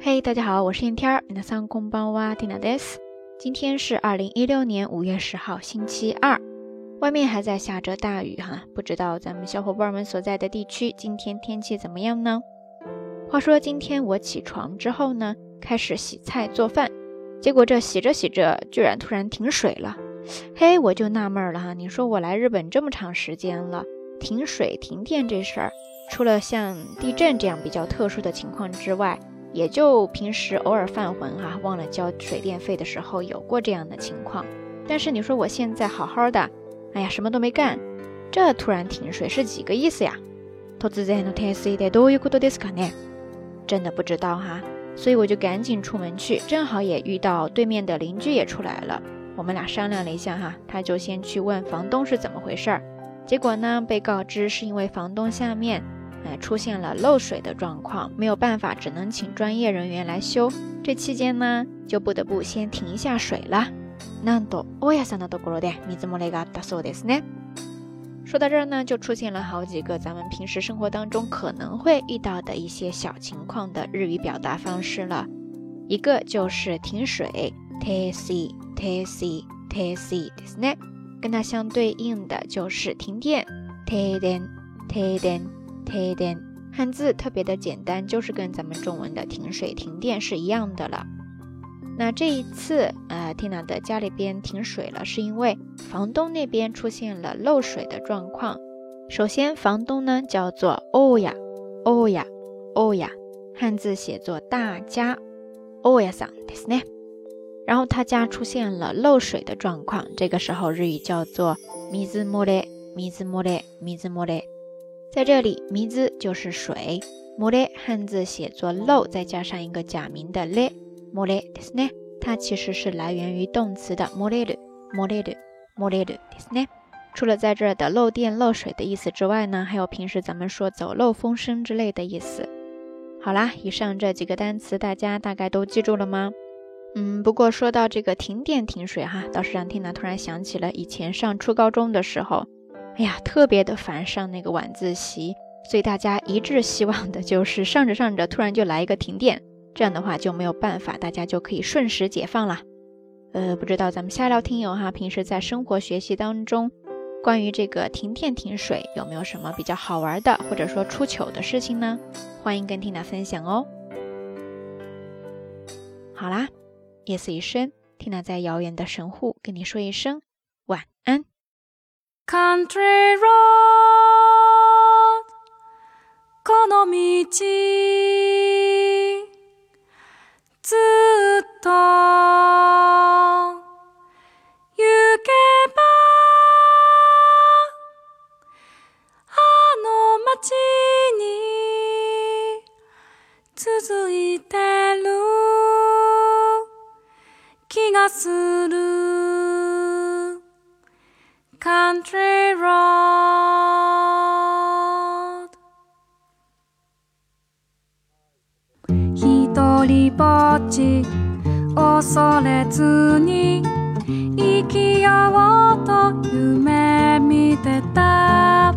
嘿，大家好，我是燕天儿。皆さんこんばんは、ティナです。今天是二零一六年五月十号，星期二，外面还在下着大雨哈，不知道咱们小伙伴们所在的地区今天天气怎么样呢？话说今天我起床之后呢，开始洗菜做饭，结果这洗着洗着，居然突然停水了。嘿，我就纳闷了哈，你说我来日本这么长时间了，停水停电这事儿，除了像地震这样比较特殊的情况之外， 也就平时偶尔犯浑哈，忘了交水电费的时候有过这样的情况。但是你说我现在好好的，哎呀，什么都没干，这突然停水是几个意思呀？真的不知道哈，所以我就赶紧出门去，正好也遇到对面的邻居也出来了。我们俩商量了一下哈，他就先去问房东是怎么回事儿，结果呢，被告知是因为房东下面。哎，出现了漏水的状况，没有办法，只能请专业人员来修。这期间呢，就不得不先停一下水了。なんと大家さんのところで水漏れがあったそうですね。说到这儿呢，就出現了好幾個咱們平時生活當中可能會遇到的一些小情況的日語表達方式了。一個就是停水，停水，停水，停水ですね。跟它相對應的就是停電，停電，停電。 停電，漢字特別的簡單，就是跟咱們中文的停水停電是一樣的了。那這一次，呃，Tina 的家裏邊停水了，是因為房東那邊出現了漏水的狀況。首先，房東呢叫做歐亞，歐亞，歐亞，漢字寫作大家，歐亞さんですね。然後他家出現了漏水的狀況，這個時候日語叫做水漏れ，水漏れ，水漏れ。 在這裡，米字就是水，莫雷漢字寫作漏，再加上一個假名的雷，莫雷ですね。它其實是來源於動詞的莫雷魯，莫雷魯，莫雷魯ですね。除了在這兒的漏電漏水的意思之外呢，還有平時咱們說走漏風聲之類的意思。好啦，以上這幾個單詞大家大概都記住了嗎？嗯，不過說到這個停電停水哈，倒是讓 Tina 突然想起了以前上初高中的時候。 哎呀，特别的烦上那个晚自习，所以大家一致希望的就是上着上着突然就来一个停电，这样的话就没有办法，大家就可以瞬时解放了。呃，不知道咱们下聊听友哈，平时在生活学习当中，关于这个停电停水有没有什么比较好玩的，或者说出糗的事情呢？欢迎跟 Tina 分享哦。好啦，夜色已深，Tina 在遥远的神户跟你说一声晚安。Country road. この道。ずっと。行けば。あの街に。続いてる。気がする。Country road. 一人ぼっち恐れずに生きようと夢見てた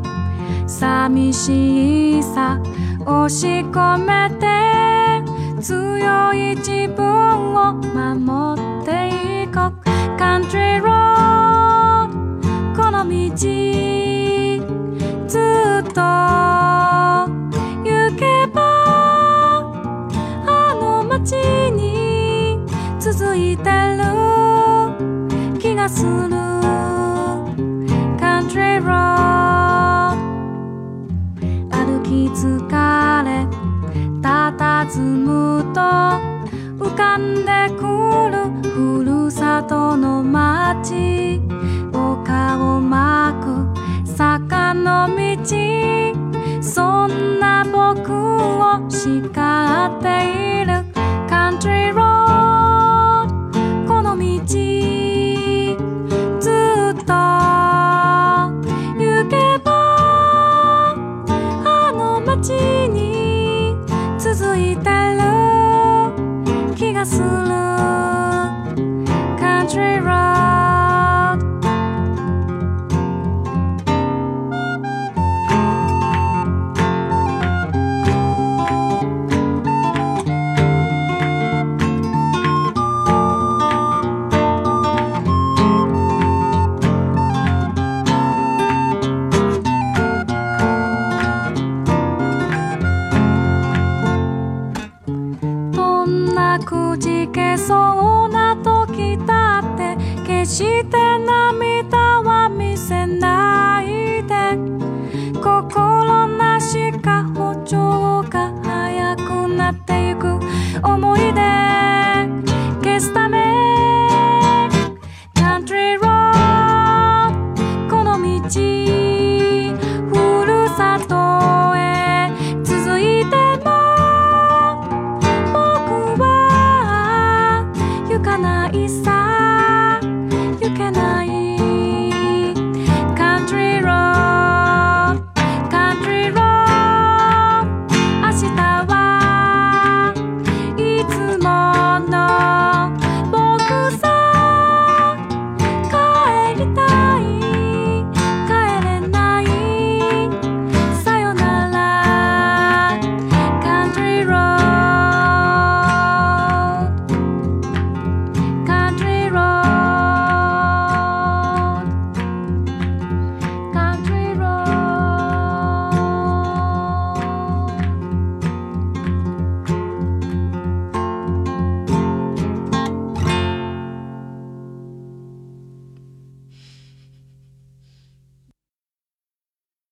寂しさ押し込めて強い自分する。Country Road 歩き疲れ。佇むと。浮かんでくる。ふるさとの街。丘を巻く。坂の道。そんな僕を叱っている。country road. して涙